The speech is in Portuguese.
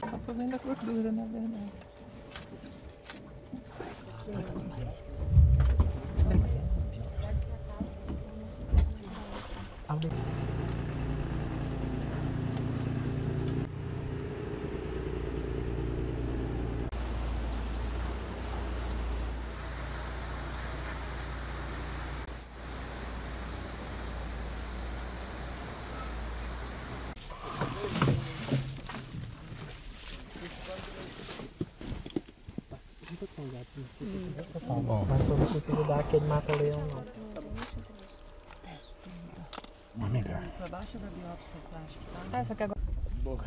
Só tô vendo a gordura, na verdade. Mas eu não consigo dar aquele mata-leão não. Uma melhor. Pra baixo da biópsia, você acha que tá? Ah, só que agora. Boa.